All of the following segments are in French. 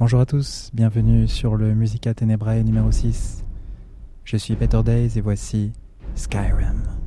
Bonjour à tous, bienvenue sur le Musica Tenebrae numéro 6. Je suis Peter Days et voici Skyrim.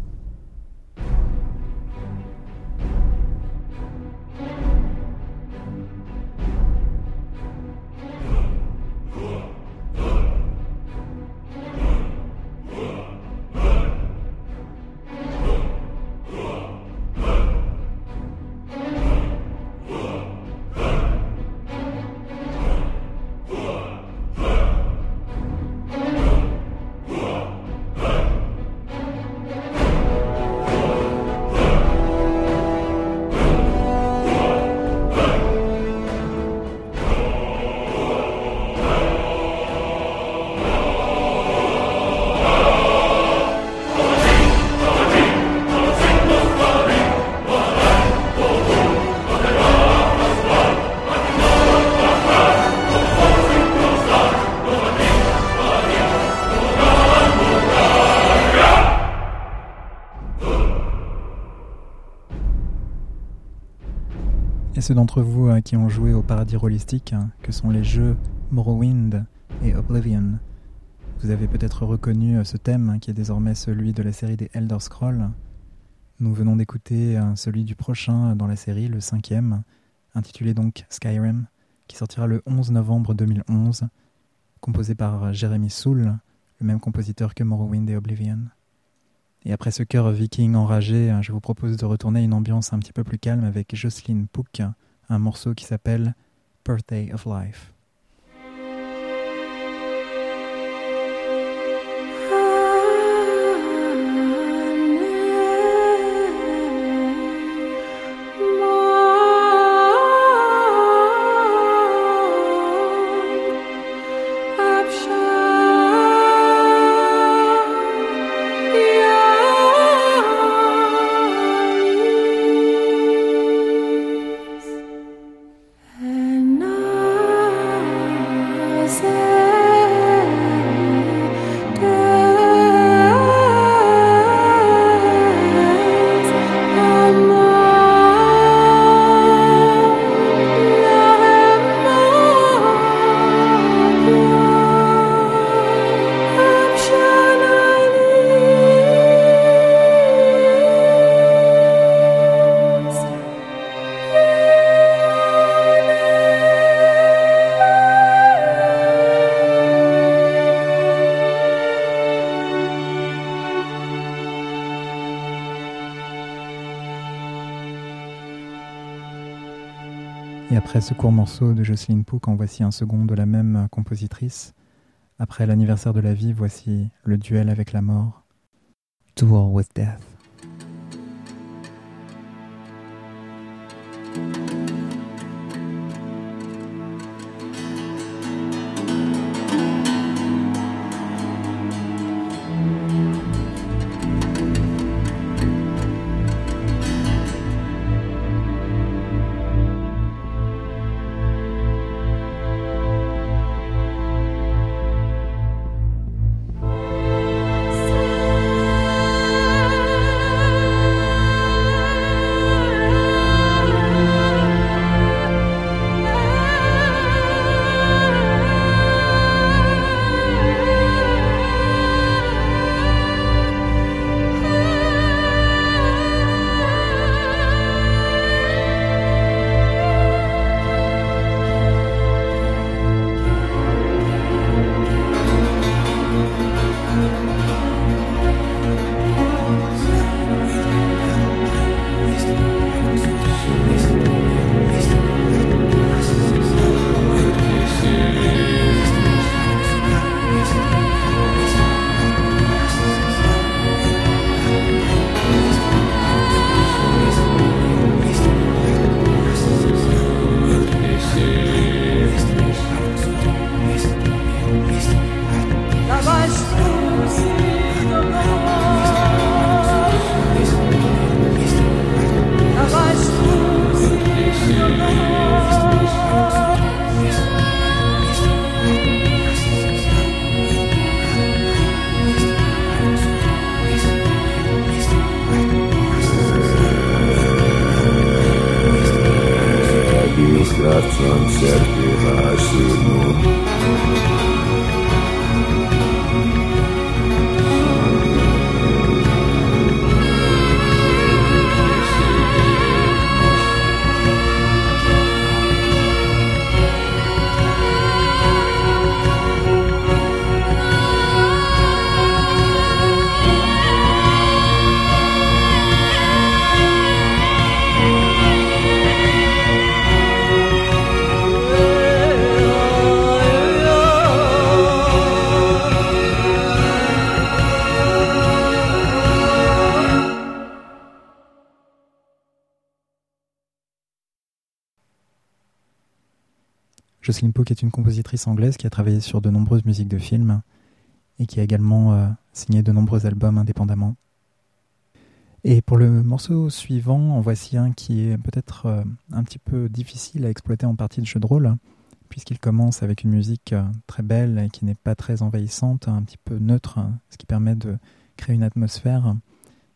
Ceux d'entre vous euh, qui ont joué au paradis holistique, hein, que sont les jeux Morrowind et Oblivion, vous avez peut-être reconnu euh, ce thème hein, qui est désormais celui de la série des Elder Scrolls. Nous venons d'écouter euh, celui du prochain dans la série, le cinquième, intitulé donc Skyrim, qui sortira le 11 novembre 2011, composé par Jeremy Soule, le même compositeur que Morrowind et Oblivion. Et après ce cœur viking enragé, hein, je vous propose de retourner à une ambiance un petit peu plus calme avec Jocelyn Pook, un morceau qui s'appelle Birthday of Life. Ce court morceau de Jocelyn Pook, en voici un second de la même compositrice. Après l'anniversaire de la vie, voici le duel avec la mort. With Death. Jocelyn Pook est une compositrice anglaise qui a travaillé sur de nombreuses musiques de films et qui a également euh, signé de nombreux albums indépendamment. Et pour le morceau suivant, en voici un qui est peut-être euh, un petit peu difficile à exploiter en partie de jeu de rôle, puisqu'il commence avec une musique euh, très belle et qui n'est pas très envahissante, un petit peu neutre, ce qui permet de créer une atmosphère.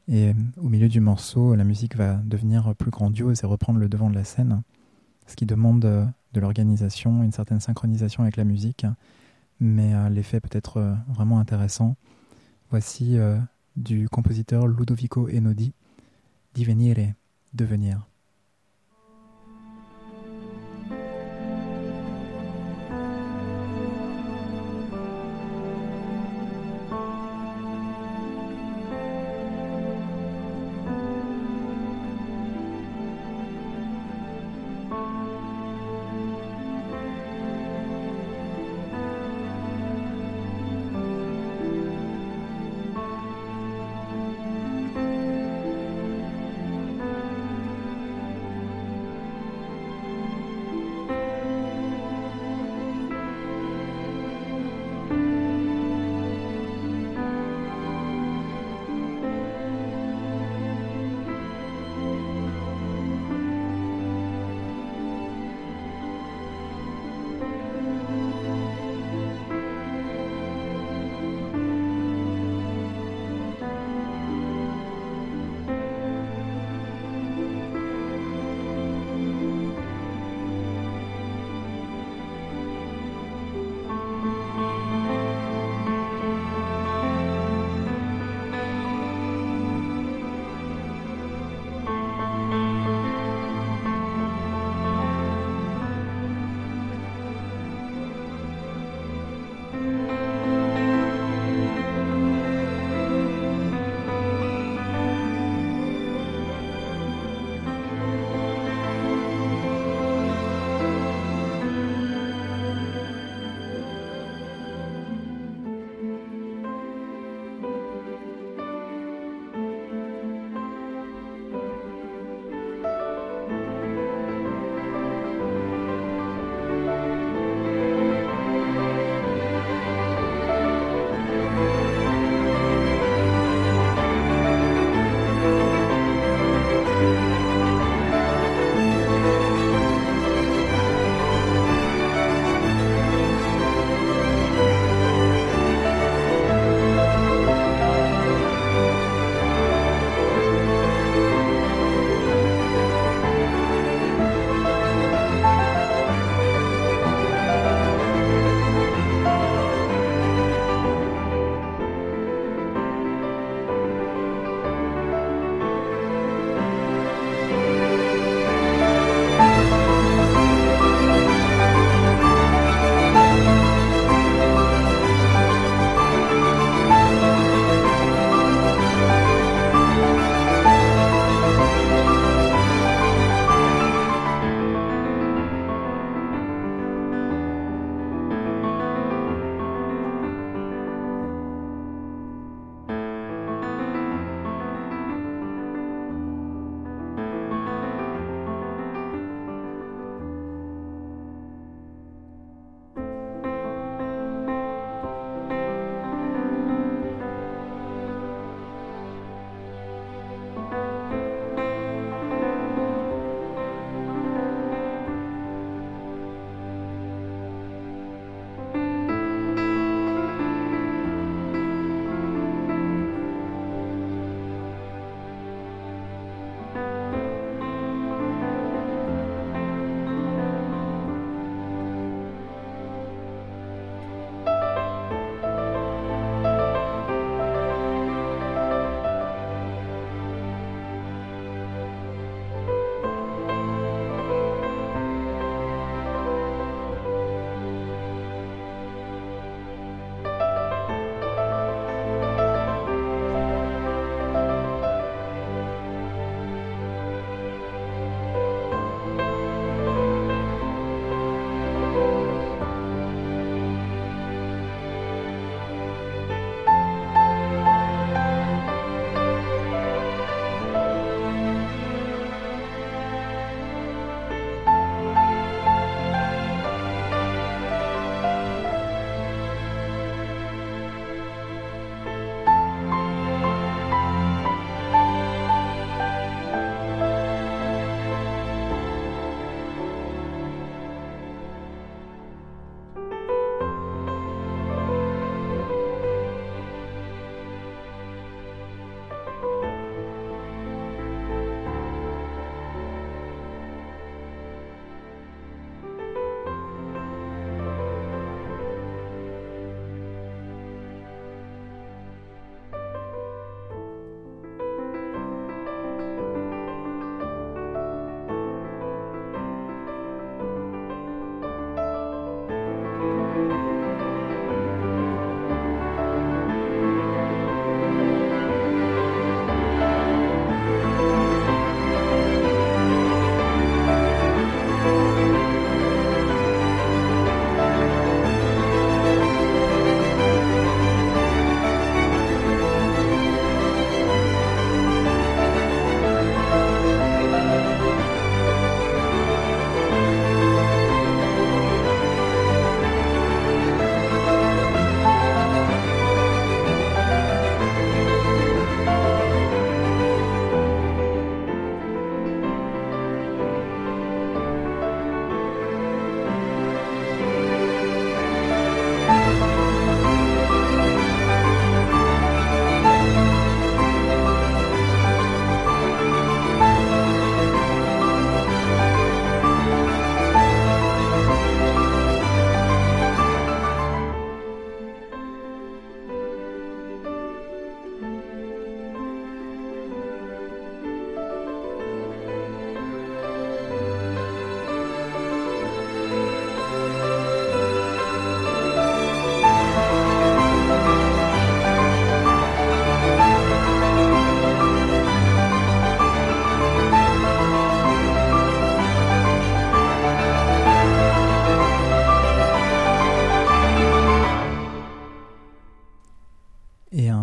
Et au milieu du morceau, la musique va devenir plus grandiose et reprendre le devant de la scène, ce qui demande de l'organisation, une certaine synchronisation avec la musique, mais euh, l'effet peut être euh, vraiment intéressant. Voici euh, du compositeur Ludovico Enodi, Divenire, devenir.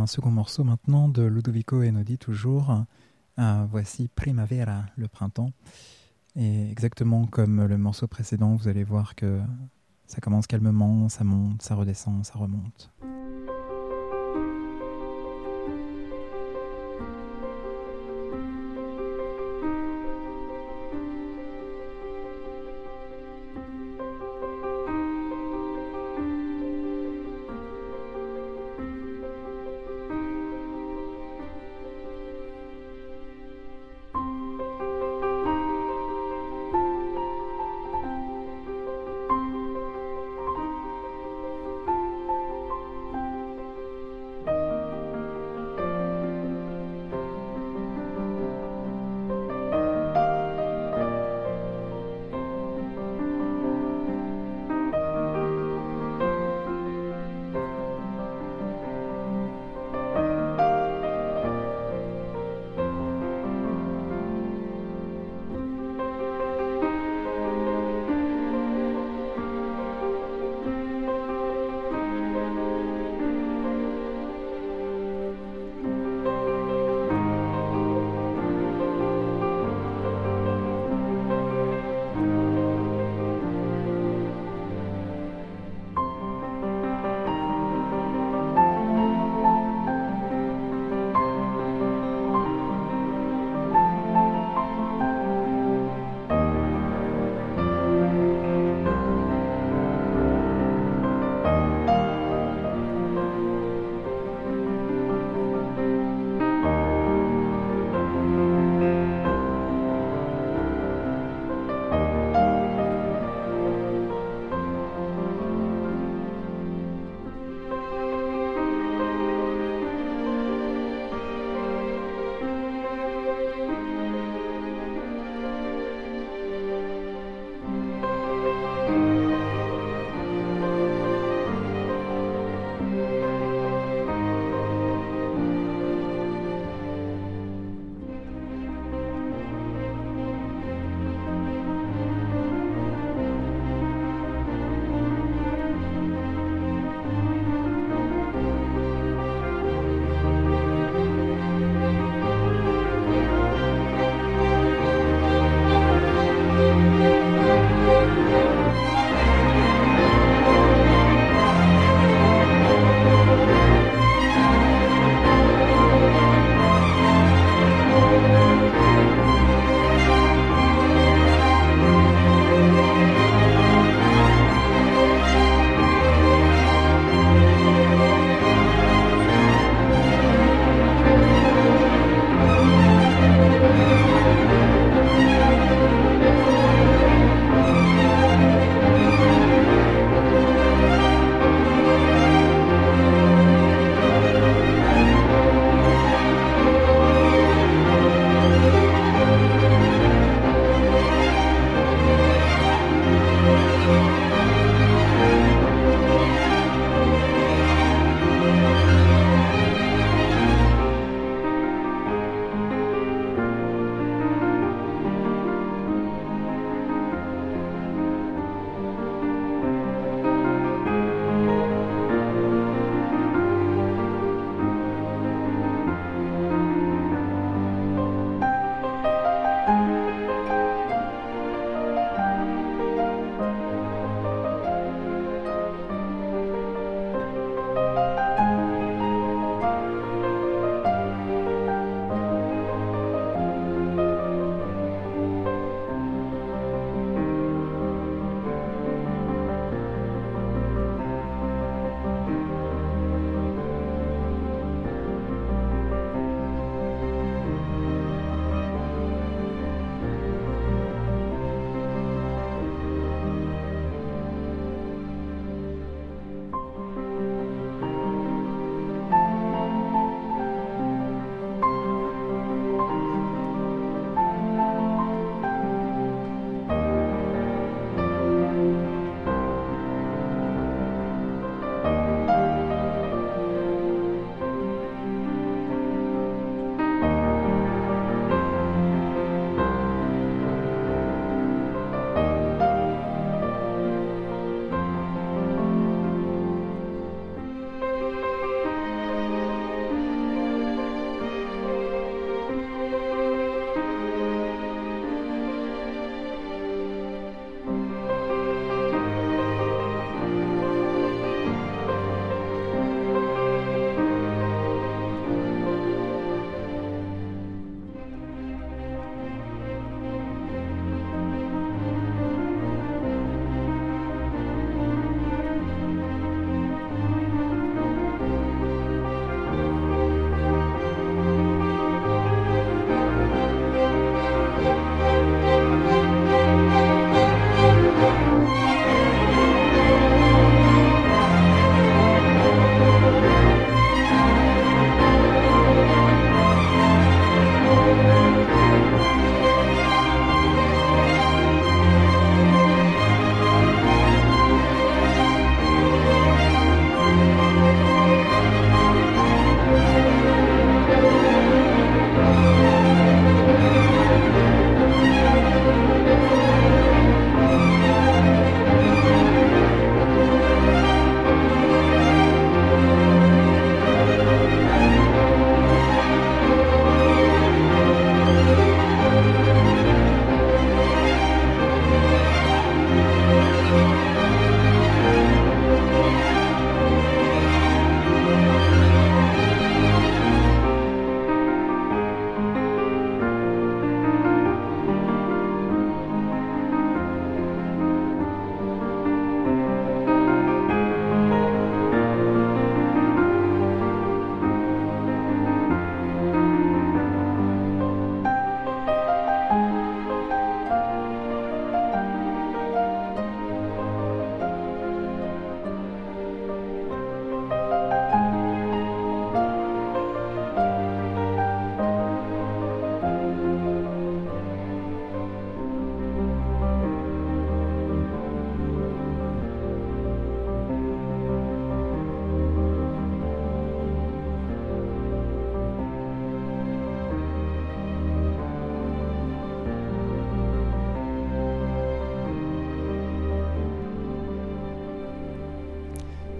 Second morceau maintenant de Ludovico Einaudi, toujours. Euh, voici Primavera, le printemps. Et exactement comme le morceau précédent, vous allez voir que ça commence calmement, ça monte, ça redescend, ça remonte.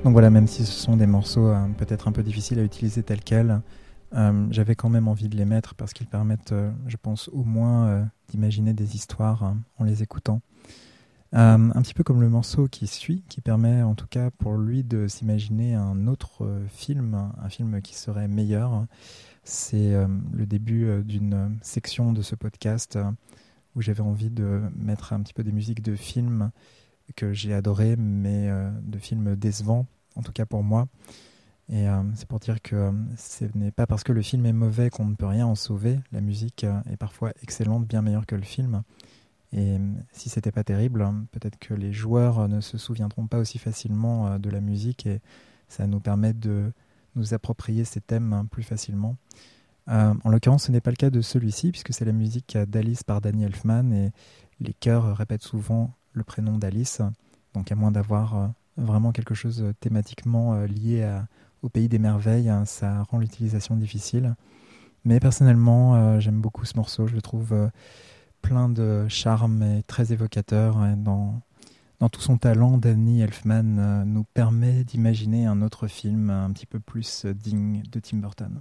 Donc voilà, même si ce sont des morceaux euh, peut-être un peu difficiles à utiliser tels quels, euh, j'avais quand même envie de les mettre parce qu'ils permettent, euh, je pense, au moins d'imaginer des histoires en les écoutant. un petit peu comme le morceau qui suit, qui permet en tout cas pour lui de s'imaginer un autre film, un film qui serait meilleur. C'est le début d'une section de ce podcast où j'avais envie de mettre un petit peu des musiques de films que j'ai adoré, mais de films décevants en tout cas pour moi. Et euh, c'est pour dire que euh, ce n'est pas parce que le film est mauvais qu'on ne peut rien en sauver. La musique euh, est parfois excellente, bien meilleure que le film. Et si c'était pas terrible, peut-être que les joueurs ne se souviendront pas aussi facilement de la musique et ça nous permet de nous approprier ces thèmes plus facilement. en l'occurrence, ce n'est pas le cas de celui-ci puisque c'est la musique d'Alice par Danny Elfman et les chœurs répètent souvent le prénom d'Alice. Donc à moins d'avoir vraiment quelque chose euh, thématiquement euh, lié au pays des merveilles, hein, ça rend l'utilisation difficile. Mais personnellement, euh, j'aime beaucoup ce morceau, je le trouve plein de charme et très évocateur. dans, dans tout son talent, Danny Elfman nous permet d'imaginer un autre film un petit peu plus digne de Tim Burton.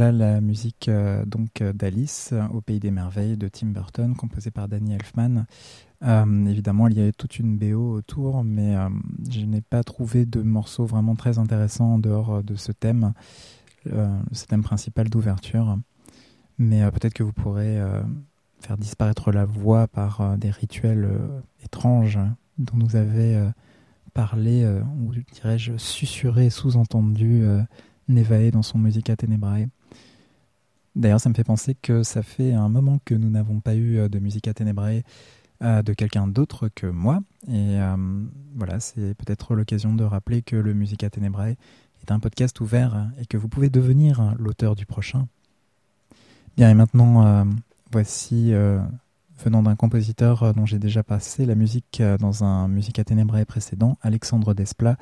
Voilà la musique euh, donc euh, d'Alice au pays des merveilles de Tim Burton, composée par Danny Elfman. Euh, évidemment, il y avait toute une BO autour, mais je n'ai pas trouvé de morceau vraiment très intéressant en dehors de ce thème, ce thème principal d'ouverture. Mais peut-être que vous pourrez faire disparaître la voix par des rituels étranges dont nous avait parlé, ou dirais-je, susurré, sous-entendu Nevae dans son Musica Tenebrae. D'ailleurs, ça me fait penser que ça fait un moment que nous n'avons pas eu euh, de Musica Tenebrae euh, de quelqu'un d'autre que moi. Et euh, voilà, c'est peut-être l'occasion de rappeler que le Musica Tenebrae est un podcast ouvert et que vous pouvez devenir l'auteur du prochain. Bien, et maintenant, voici, venant d'un compositeur dont j'ai déjà passé la musique dans un Musica Tenebrae précédent, Alexandre Desplat,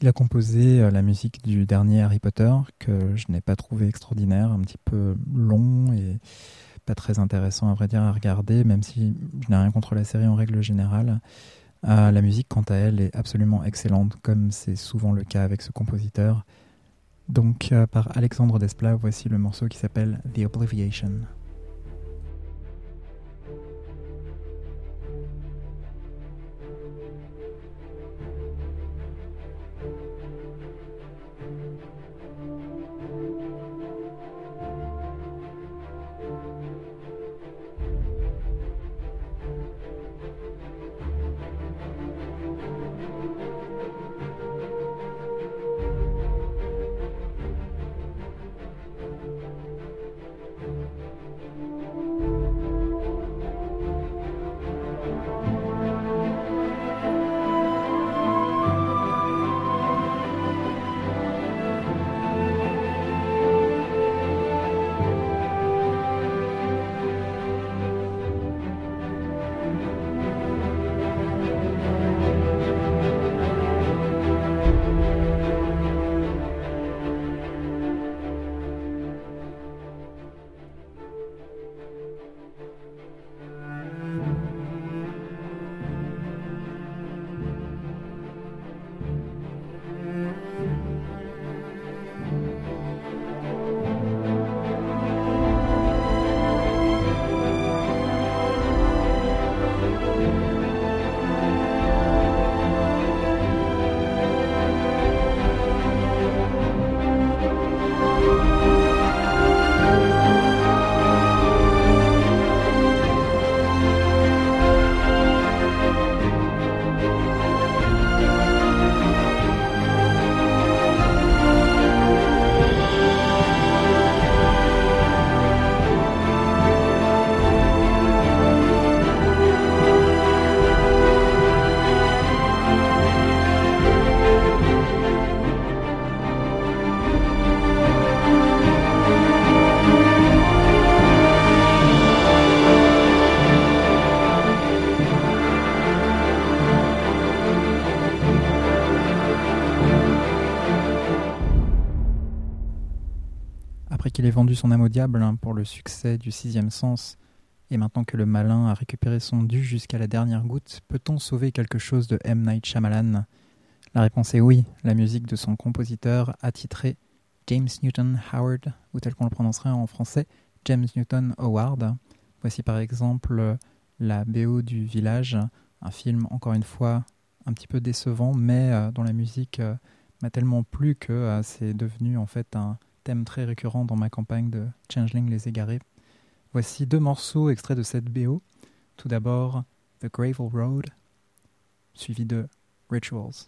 il a composé euh, la musique du dernier Harry Potter que je n'ai pas trouvé extraordinaire, un petit peu long et pas très intéressant à vrai dire à regarder, même si je n'ai rien contre la série en règle générale. Euh, la musique, quant à elle, est absolument excellente, comme c'est souvent le cas avec ce compositeur. Donc, euh, par Alexandre Desplat, voici le morceau qui s'appelle The Obliviation. Vendu son âme au diable hein, pour le succès du sixième sens, et maintenant que le malin a récupéré son dû jusqu'à la dernière goutte, peut-on sauver quelque chose de M. Night Shyamalan? La réponse est oui, la musique de son compositeur attitré James Newton Howard, ou tel qu'on le prononcerait en français, James Newton Howard. Voici par exemple la BO du Village, un film encore une fois un petit peu décevant, mais euh, dont la musique euh, m'a tellement plu que euh, c'est devenu en fait un, thème très récurrent dans ma campagne de Changeling les égarés. Voici deux morceaux extraits de cette BO. Tout d'abord, The Gravel Road, suivi de Rituals.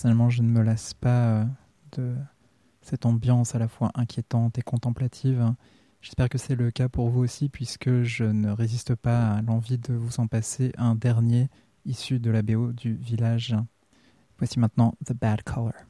Personnellement, je ne me lasse pas de cette ambiance à la fois inquiétante et contemplative. J'espère que c'est le cas pour vous aussi, puisque je ne résiste pas à l'envie de vous en passer un dernier issu de la BO du village. Voici maintenant The Bad Color.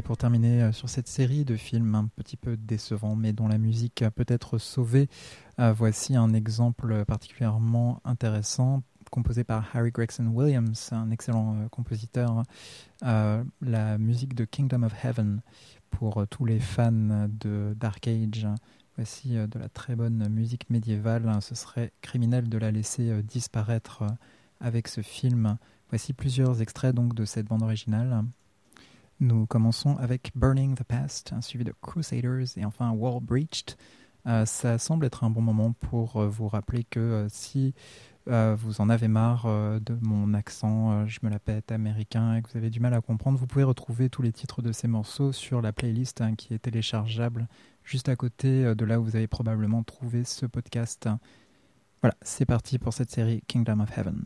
Et pour terminer euh, sur cette série de films un petit peu décevants, mais dont la musique a peut-être sauvé, euh, voici un exemple particulièrement intéressant composé par Harry Gregson Williams, un excellent euh, compositeur, la musique de Kingdom of Heaven pour tous les fans de Dark Age. Voici de la très bonne musique médiévale. Ce serait criminel de la laisser disparaître avec ce film. Voici plusieurs extraits donc de cette bande originale. Nous commençons avec Burning the Past, suivi de Crusaders et enfin Wall Breached. Euh, ça semble être un bon moment pour euh, vous rappeler que euh, si vous en avez marre de mon accent, je me la pète américain et que vous avez du mal à comprendre, vous pouvez retrouver tous les titres de ces morceaux sur la playlist hein, qui est téléchargeable juste à côté de là où vous avez probablement trouvé ce podcast. Voilà, c'est parti pour cette série Kingdom of Heaven.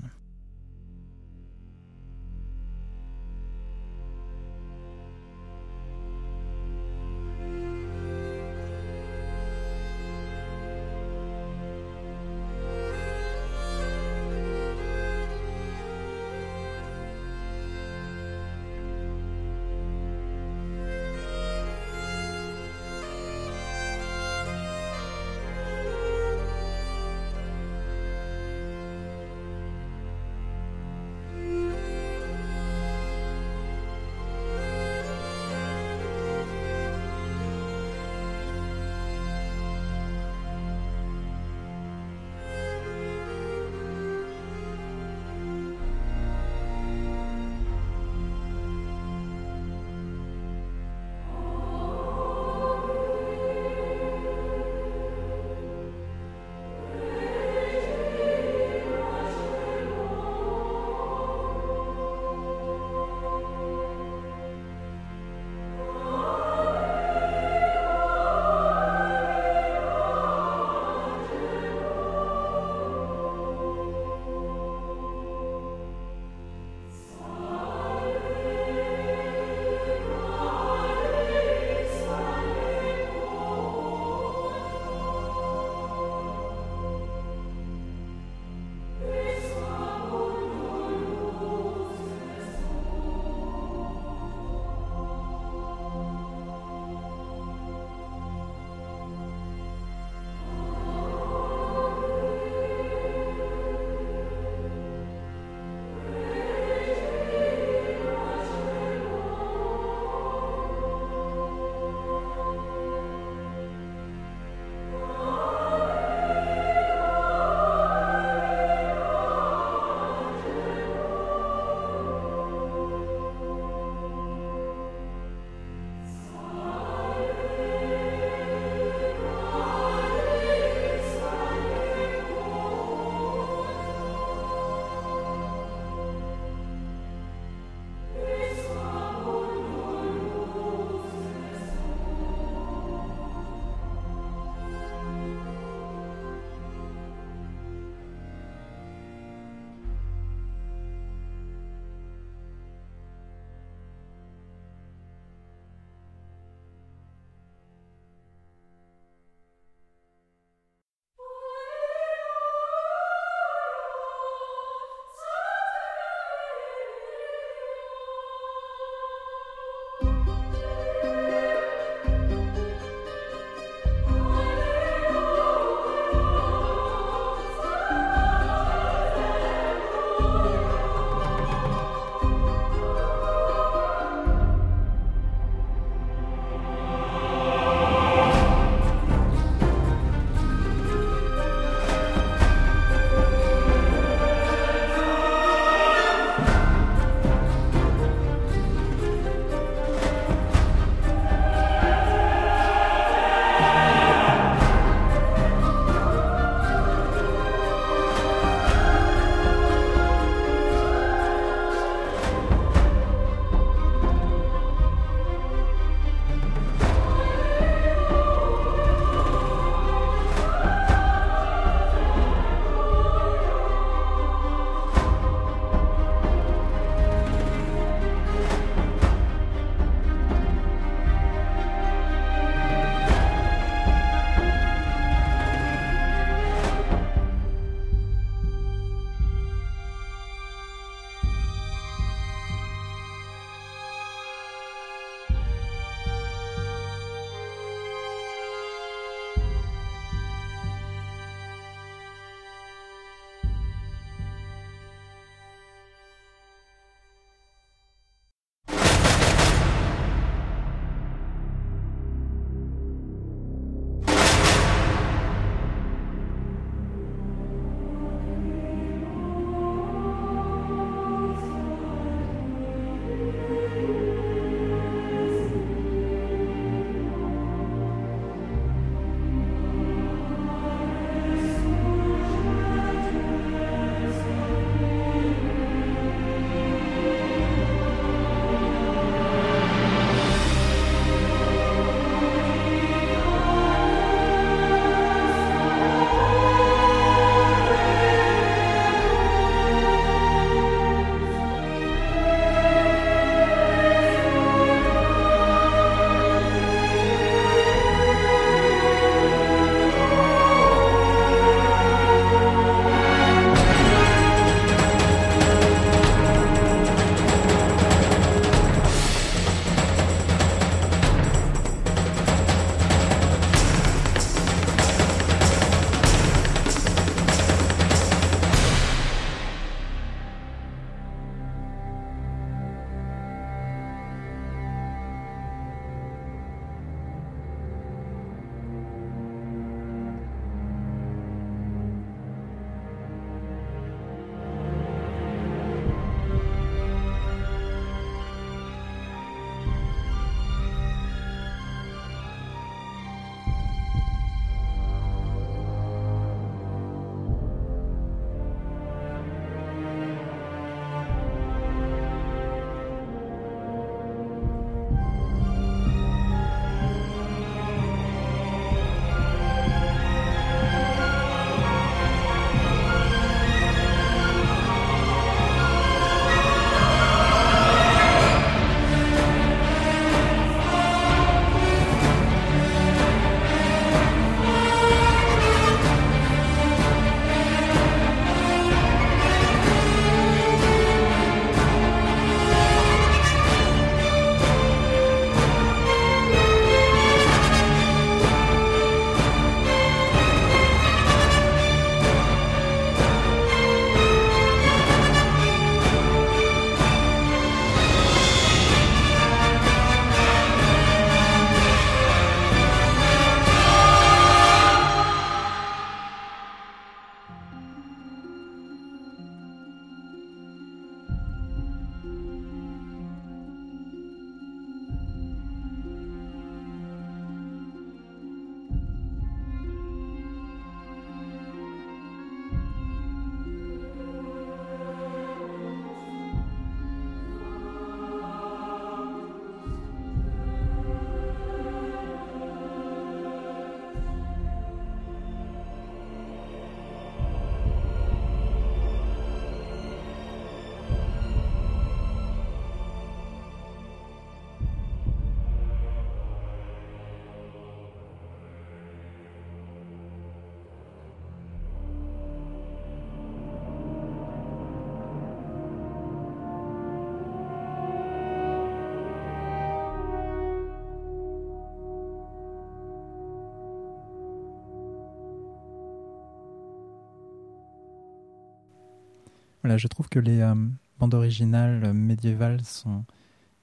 Je trouve que les euh, bandes originales médiévales sont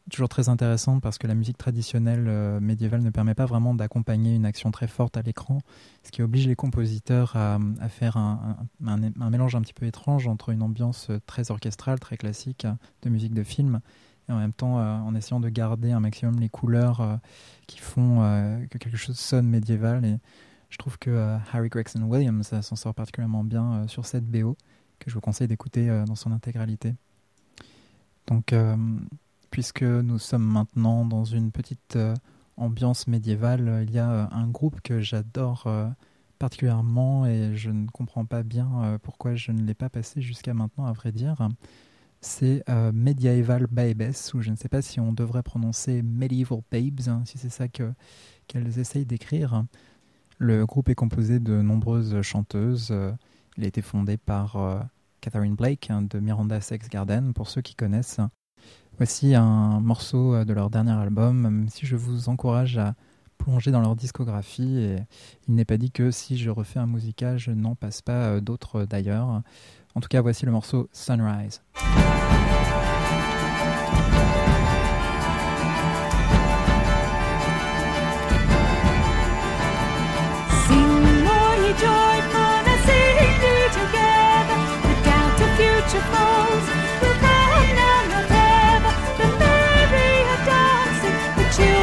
toujours très intéressantes parce que la musique traditionnelle euh, médiévale ne permet pas vraiment d'accompagner une action très forte à l'écran, ce qui oblige les compositeurs à, faire un, mélange un petit peu étrange entre une ambiance très orchestrale, très classique de musique de film, et en même temps en essayant de garder un maximum les couleurs qui font que quelque chose sonne médiéval. Et je trouve que Harry Gregson Williams s'en sort particulièrement bien sur cette BO que je vous conseille d'écouter euh, dans son intégralité. Donc, euh, puisque nous sommes maintenant dans une petite euh, ambiance médiévale, il y a un groupe que j'adore particulièrement et je ne comprends pas bien pourquoi je ne l'ai pas passé jusqu'à maintenant, à vrai dire. C'est Medieval Babes, ou je ne sais pas si on devrait prononcer Medieval Babes, hein, si c'est ça qu'elles essayent d'écrire. Le groupe est composé de nombreuses chanteuses. Il a été fondé par euh, Catherine Blake hein, de Miranda Sex Garden, pour ceux qui connaissent. Voici un morceau euh, de leur dernier album, même si je vous encourage à plonger dans leur discographie. Il n'est pas dit que si je refais un musical, je n'en passe pas euh, d'autres d'ailleurs. En tout cas, voici le morceau Sunrise.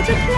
to play.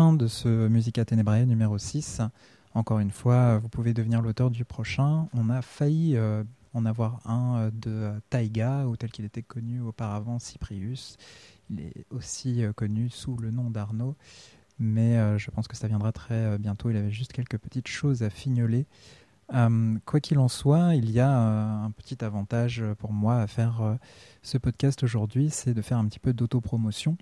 De ce Musica Tenebrae numéro 6. Encore une fois, vous pouvez devenir l'auteur du prochain. On a failli euh, en avoir un euh, de Taiga, ou tel qu'il était connu auparavant, Cyprius. Il est aussi euh, connu sous le nom d'Arnaud, mais je pense que ça viendra très bientôt. Il avait juste quelques petites choses à fignoler quoi qu'il en soit, il y a un petit avantage pour moi à faire ce podcast aujourd'hui, c'est de faire un petit peu d'autopromotion.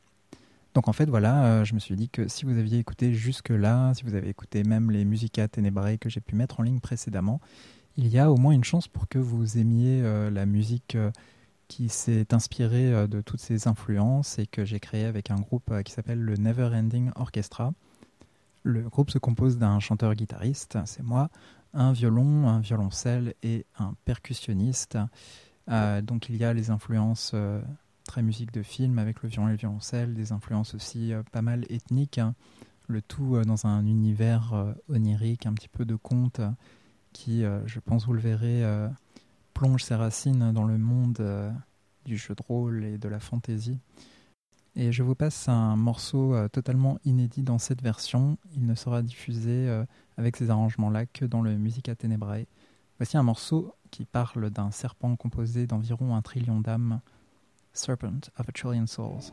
Donc en fait, voilà, je me suis dit que si vous aviez écouté jusque-là, si vous avez écouté même les Musica Tenebrae que j'ai pu mettre en ligne précédemment, il y a au moins une chance pour que vous aimiez la musique qui s'est inspirée de toutes ces influences et que j'ai créé avec un groupe qui s'appelle le Never Ending Orchestra. Le groupe se compose d'un chanteur-guitariste, c'est moi, un violon, un violoncelle et un percussionniste. Euh, donc il y a les influences euh, très musique de film avec le violon et le violoncelle, des influences aussi euh, pas mal ethniques, hein. le tout dans un univers onirique, un petit peu de conte qui, je pense vous le verrez, plonge ses racines dans le monde du jeu de rôle et de la fantaisie. Et je vous passe un morceau totalement inédit dans cette version. Il ne sera diffusé avec ces arrangements-là que dans le Musica Tenebrae. Voici un morceau qui parle d'un serpent composé d'environ un trillion d'âmes, Serpent of a Trillion Souls.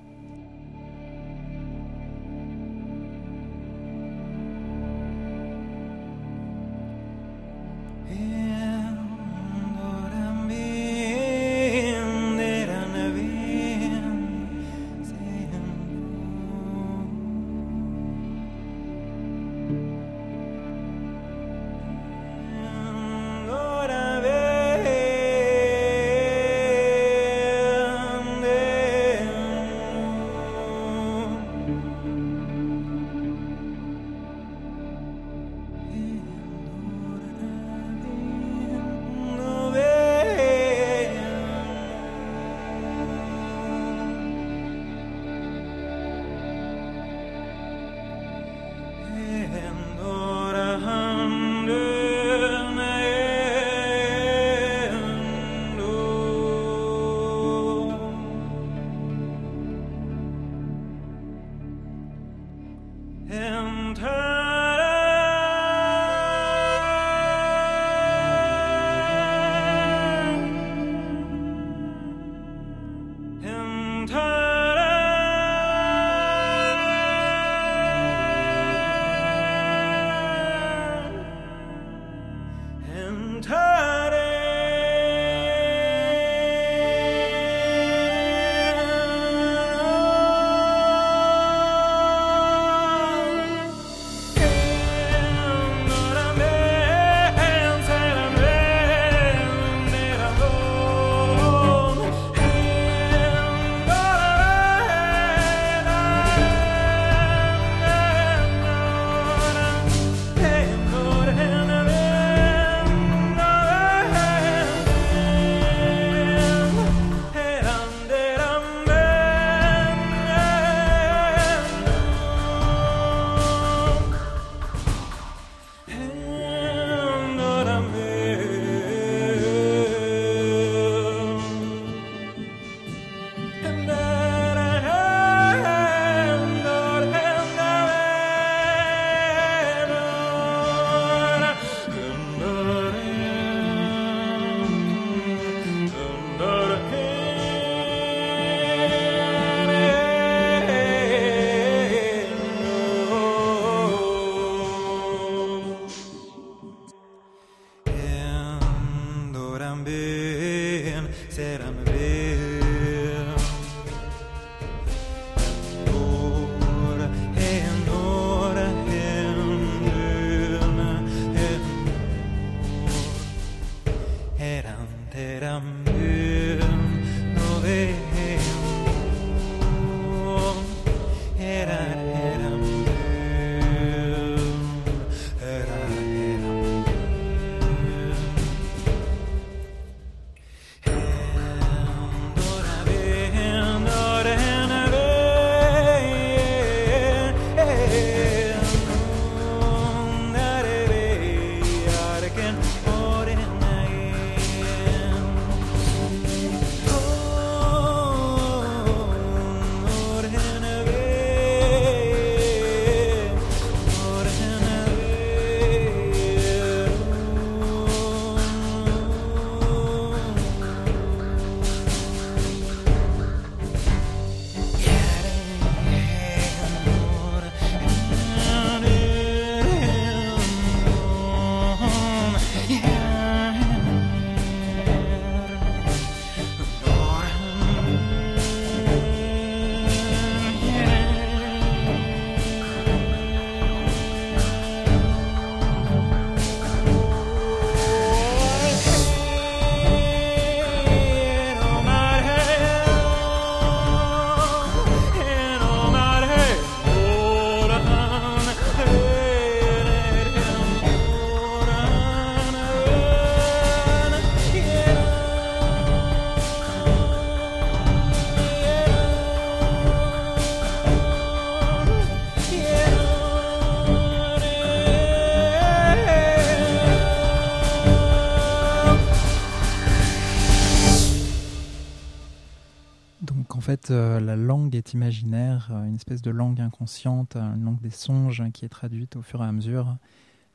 La langue est imaginaire, euh, une espèce de langue inconsciente, une langue des songes qui est traduite au fur et à mesure.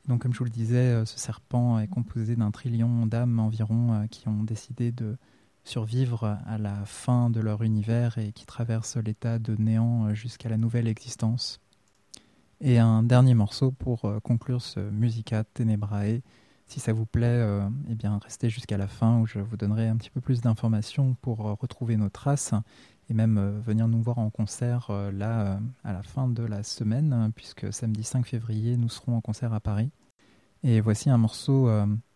Donc, comme je vous le disais, ce serpent est composé d'un trillion d'âmes environ qui ont décidé de survivre à la fin de leur univers et qui traversent l'état de néant jusqu'à la nouvelle existence. Et un dernier morceau pour euh, conclure ce Musica Tenebrae. Si ça vous plaît, euh, eh bien restez jusqu'à la fin où je vous donnerai un petit peu plus d'informations pour euh, retrouver nos traces et même venir nous voir en concert là à la fin de la semaine, puisque samedi 5 février nous serons en concert à Paris. Et voici un morceau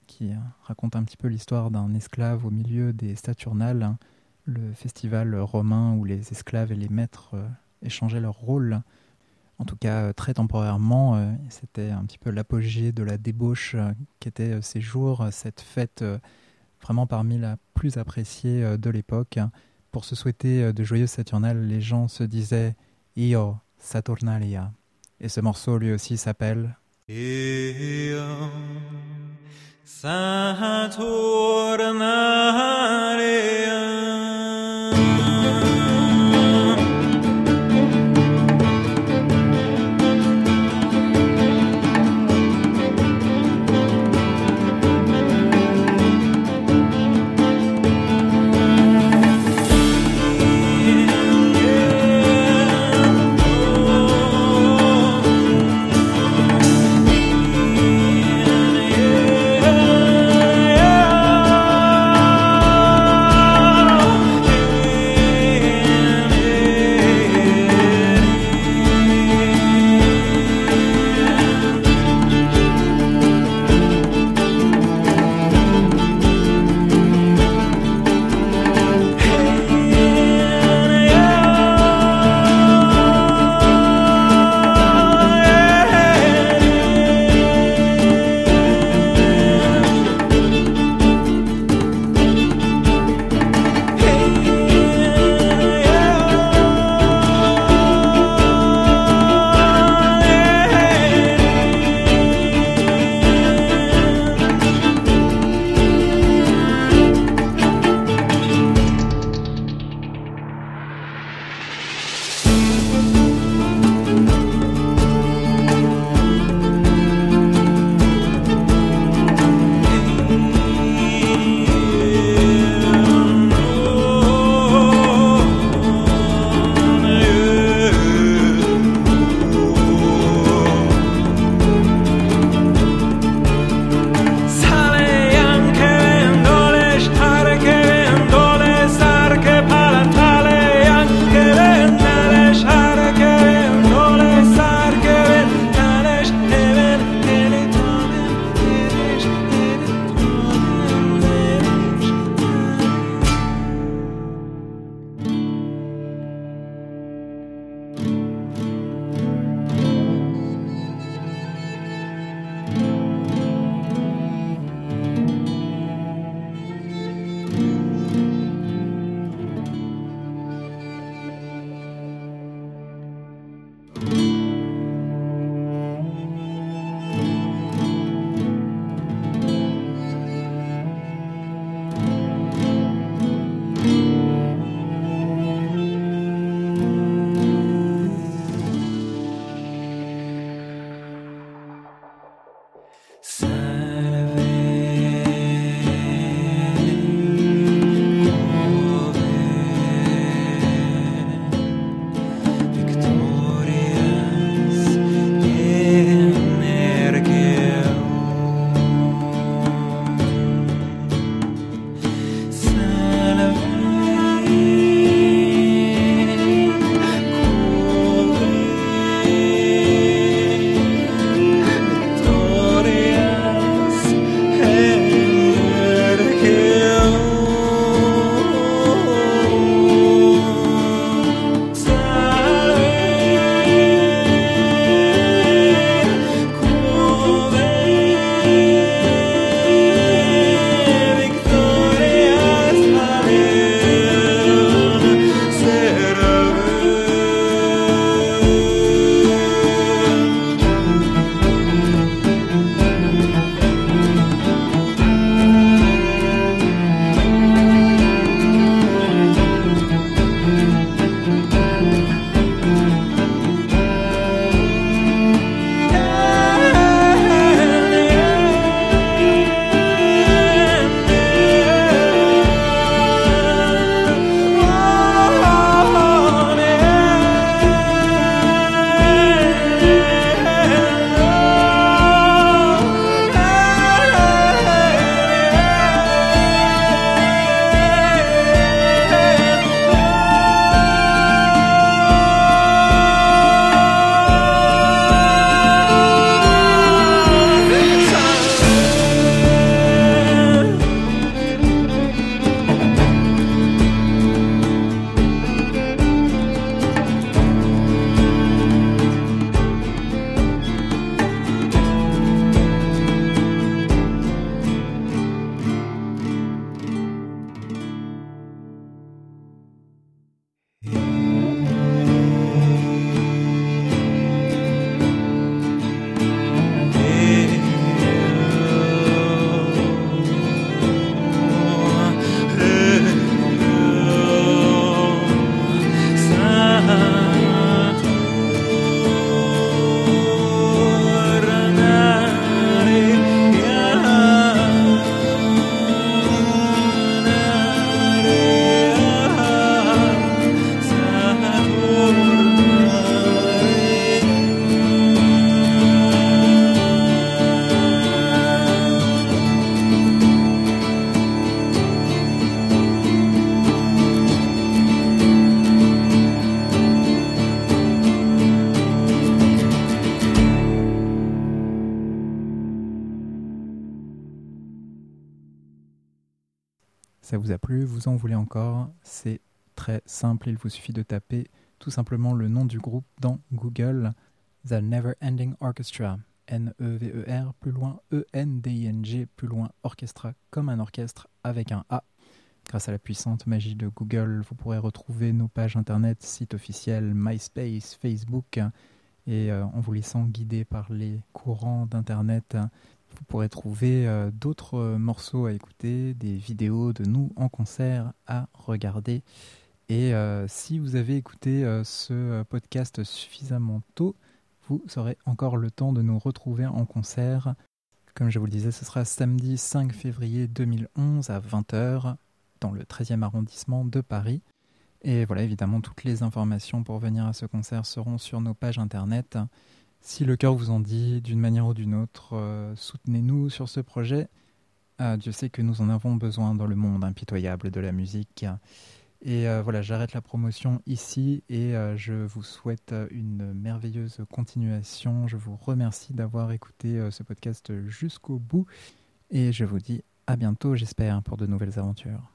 qui raconte un petit peu l'histoire d'un esclave au milieu des Saturnales, le festival romain où les esclaves et les maîtres échangeaient leur rôle en tout cas euh, très temporairement. Euh, c'était un petit peu l'apogée de la débauche euh, qu'étaient ces jours, cette fête vraiment parmi la plus appréciée de l'époque. Pour se souhaiter de joyeux Saturnales, les gens se disaient Io Saturnalia. Et ce morceau lui aussi s'appelle Io Saturnalia. Très simple, il vous suffit de taper tout simplement le nom du groupe dans Google, The Never Ending Orchestra, N-E-V-E-R, plus loin E-N-D-I-N-G, plus loin orchestra comme un orchestre avec un A. Grâce à la puissante magie de Google, vous pourrez retrouver nos pages internet, sites officiels, MySpace, Facebook, et euh, en vous laissant guider par les courants d'internet, vous pourrez trouver euh, d'autres morceaux à écouter, des vidéos de nous en concert à regarder. Et euh, si vous avez écouté ce podcast suffisamment tôt, vous aurez encore le temps de nous retrouver en concert. Comme je vous le disais, ce sera samedi 5 février 2011 à 20h dans le 13e arrondissement de Paris. Et voilà, évidemment, toutes les informations pour venir à ce concert seront sur nos pages internet. Si le cœur vous en dit d'une manière ou d'une autre, euh, soutenez-nous sur ce projet. Euh, Dieu sait que nous en avons besoin dans le monde impitoyable de la musique. Et euh, voilà, j'arrête la promotion ici et je vous souhaite une merveilleuse continuation. Je vous remercie d'avoir écouté ce podcast jusqu'au bout et je vous dis à bientôt, j'espère, pour de nouvelles aventures.